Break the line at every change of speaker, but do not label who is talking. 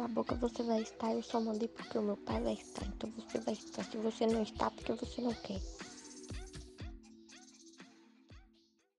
cala a boca, você vai estar. Eu só mandei porque o meu pai vai estar. Então você vai estar. Se você não está, porque você não quer.